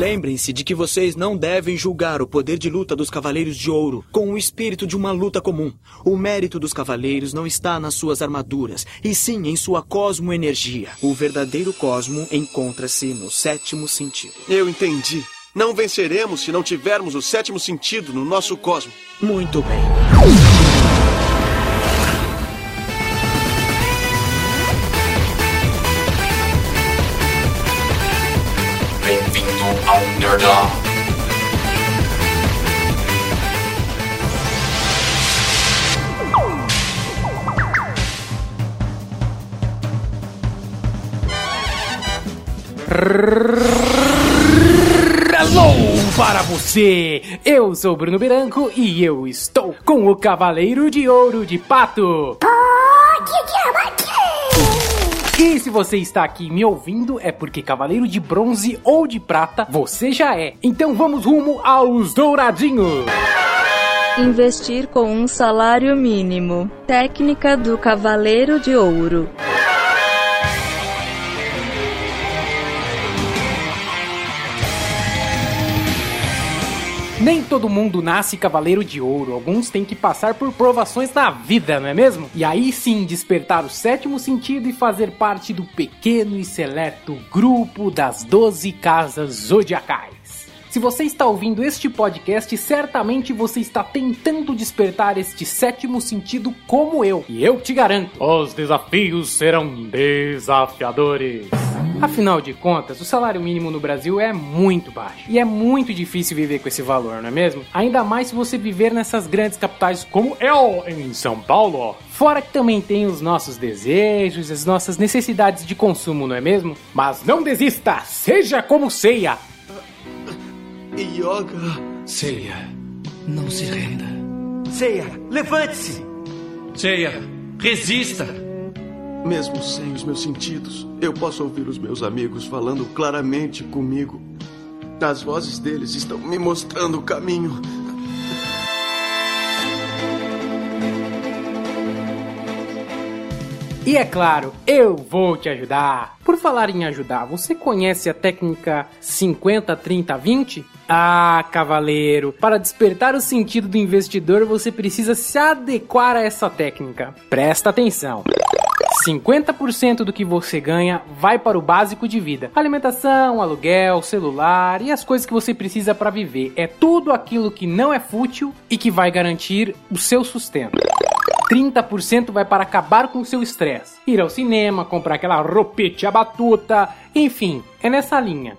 Lembrem-se de que vocês não devem julgar o poder de luta dos Cavaleiros de Ouro com o espírito de uma luta comum. O mérito dos Cavaleiros não está nas suas armaduras, e sim em sua cosmoenergia. O verdadeiro cosmo encontra-se no sétimo sentido. Eu entendi. Não venceremos se não tivermos o sétimo sentido no nosso cosmo. Muito bem. Nerdão. Hello para você! Eu sou Bruno Branco e eu estou com o Cavaleiro de Ouro de Pato. E se você está aqui me ouvindo, é porque Cavaleiro de Bronze ou de Prata você já é. Então vamos rumo aos Douradinhos. Investir com um salário mínimo. Técnica do Cavaleiro de Ouro. Nem todo mundo nasce cavaleiro de ouro, alguns têm que passar por provações na vida, não é mesmo? E aí sim despertar o sétimo sentido e fazer parte do pequeno e seleto grupo das 12 casas zodiacais. Se você está ouvindo este podcast, certamente você está tentando despertar este sétimo sentido como eu. E eu te garanto, os desafios serão desafiadores. Afinal de contas, o salário mínimo no Brasil é muito baixo. E é muito difícil viver com esse valor, não é mesmo? Ainda mais se você viver nessas grandes capitais como eu, em São Paulo, ó. Fora que também tem os nossos desejos, as nossas necessidades de consumo, não é mesmo? Mas não desista! Seja como ceia! Yoga. Ceia, não se renda. Ceia, levante-se! Ceia, resista! Mesmo sem os meus sentidos, eu posso ouvir os meus amigos falando claramente comigo. As vozes deles estão me mostrando o caminho. E é claro, eu vou te ajudar. Por falar em ajudar, você conhece a técnica 50 30 20? Ah, cavaleiro, para despertar o sentido do investidor, você precisa se adequar a essa técnica. Presta atenção. 50% do que você ganha vai para o básico de vida: alimentação, aluguel, celular e as coisas que você precisa para viver. É tudo aquilo que não é fútil e que vai garantir o seu sustento. 30% vai para acabar com o seu estresse. Ir ao cinema, comprar aquela roupete a batuta, enfim, é nessa linha.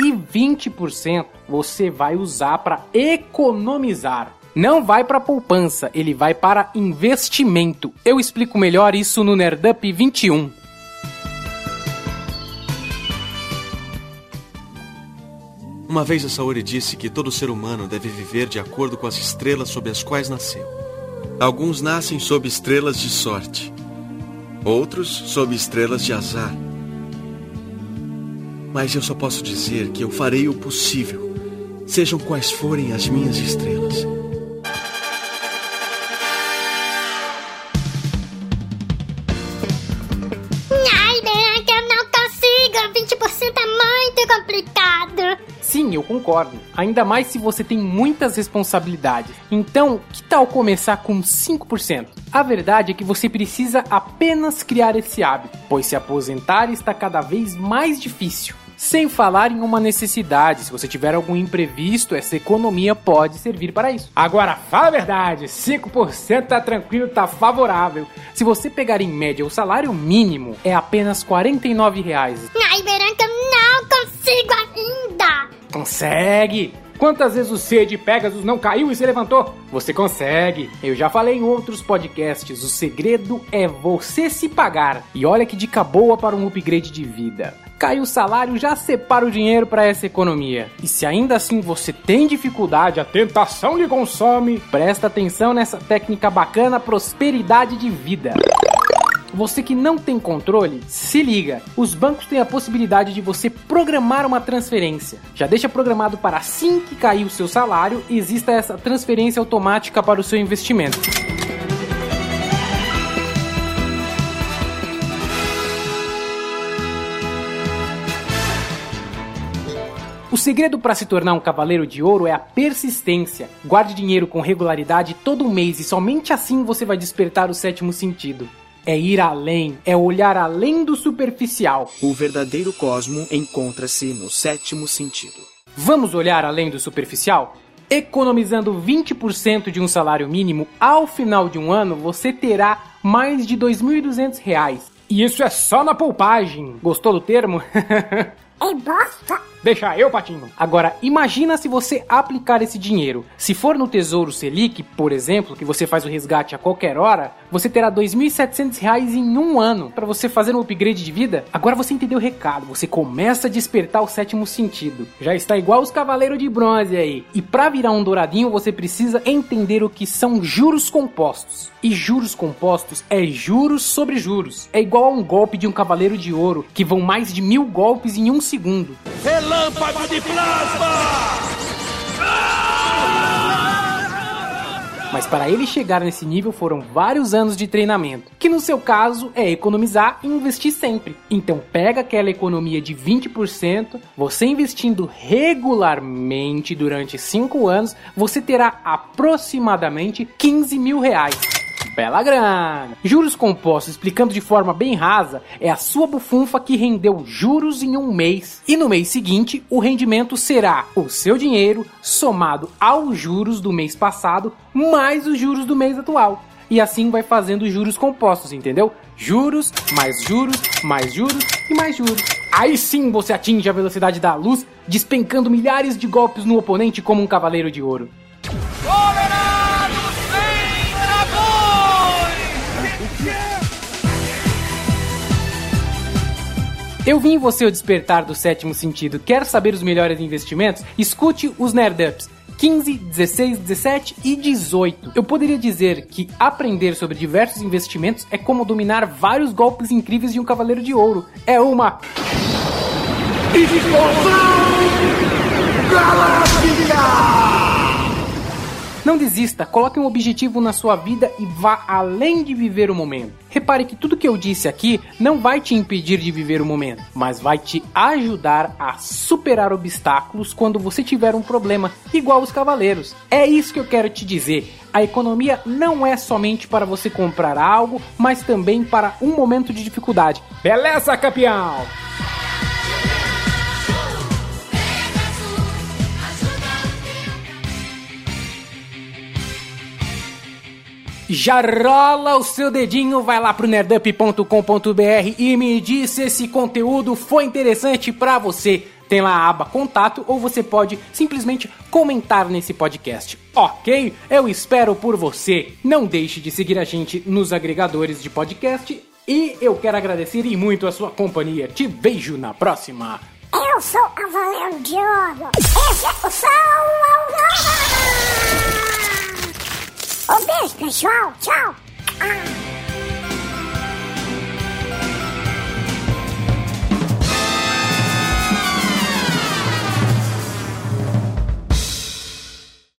E 20% você vai usar para economizar. Não vai para poupança, ele vai para investimento. Eu explico melhor isso no Nerdup 21. Uma vez a Saori disse que todo ser humano deve viver de acordo com as estrelas sob as quais nasceu. Alguns nascem sob estrelas de sorte, outros sob estrelas de azar. Mas eu só posso dizer que eu farei o possível, sejam quais forem as minhas estrelas. 20% é muito complicado. Sim, eu concordo. Ainda mais se você tem muitas responsabilidades. Então, que tal começar com 5%? A verdade é que você precisa apenas criar esse hábito, pois se aposentar está cada vez mais difícil. Sem falar em uma necessidade, se você tiver algum imprevisto, essa economia pode servir para isso. Agora, fala a verdade, 5% tá tranquilo, tá favorável. Se você pegar em média o salário mínimo, é apenas 49 reais. Ai, consigo ainda. Consegue! Quantas vezes o C de Pegasus não caiu e se levantou? Você consegue! Eu já falei em outros podcasts, o segredo é você se pagar. E olha que dica boa para um upgrade de vida. Cai o salário, já separa o dinheiro para essa economia. E se ainda assim você tem dificuldade, a tentação lhe consome, presta atenção nessa técnica bacana prosperidade de vida. Você que não tem controle, se liga. Os bancos têm a possibilidade de você programar uma transferência. Já deixa programado para assim que cair o seu salário, exista essa transferência automática para o seu investimento. O segredo para se tornar um cavaleiro de ouro é a persistência. Guarde dinheiro com regularidade todo mês e somente assim você vai despertar o sétimo sentido. É ir além, é olhar além do superficial. O verdadeiro cosmo encontra-se no sétimo sentido. Vamos olhar além do superficial? Economizando 20% de um salário mínimo, ao final de um ano você terá mais de 2.200 reais. E isso é só na poupagem. Gostou do termo? É bosta. Deixa eu, Patinho. Agora, imagina se você aplicar esse dinheiro. Se for no Tesouro Selic, por exemplo, que você faz o resgate a qualquer hora, você terá 2.700 reais em um ano para você fazer um upgrade de vida. Agora você entendeu o recado. Você começa a despertar o sétimo sentido. Já está igual os Cavaleiros de Bronze aí. E para virar um douradinho, você precisa entender o que são juros compostos. E juros compostos é juros sobre juros. É igual a um golpe de um Cavaleiro de Ouro, que vão mais de mil golpes em um segundo. Relâmpago de plasma! Mas para ele chegar nesse nível foram vários anos de treinamento, que no seu caso é economizar e investir sempre. Então pega aquela economia de 20%, você investindo regularmente durante 5 anos, você terá aproximadamente 15 mil reais. Bela grana! Juros compostos, explicando de forma bem rasa, é a sua bufunfa que rendeu juros em um mês. E no mês seguinte, o rendimento será o seu dinheiro somado aos juros do mês passado, mais os juros do mês atual. E assim vai fazendo juros compostos, entendeu? Juros, mais juros, mais juros e mais juros. Aí sim você atinge a velocidade da luz, despencando milhares de golpes no oponente como um cavaleiro de ouro. Eu vim em você o despertar do sétimo sentido. Quer saber os melhores investimentos? Escute os Nerdups. 15, 16, 17 e 18. Eu poderia dizer que aprender sobre diversos investimentos é como dominar vários golpes incríveis de um cavaleiro de ouro. É uma Não desista, coloque um objetivo na sua vida e vá além de viver o momento. Repare que tudo que eu disse aqui não vai te impedir de viver o momento, mas vai te ajudar a superar obstáculos quando você tiver um problema, igual os cavaleiros. É isso que eu quero te dizer. A economia não é somente para você comprar algo, mas também para um momento de dificuldade. Beleza, campeão? Já rola o seu dedinho, vai lá pro nerdup.com.br e me diz se esse conteúdo foi interessante para você. Tem lá a aba contato ou você pode simplesmente comentar nesse podcast. Ok? Eu espero por você. Não deixe de seguir a gente nos agregadores de podcast e eu quero agradecer e muito a sua companhia. Te vejo na próxima. Eu sou o Cavaleiro de Ouro. Esse é o Sol 学校，学校啊。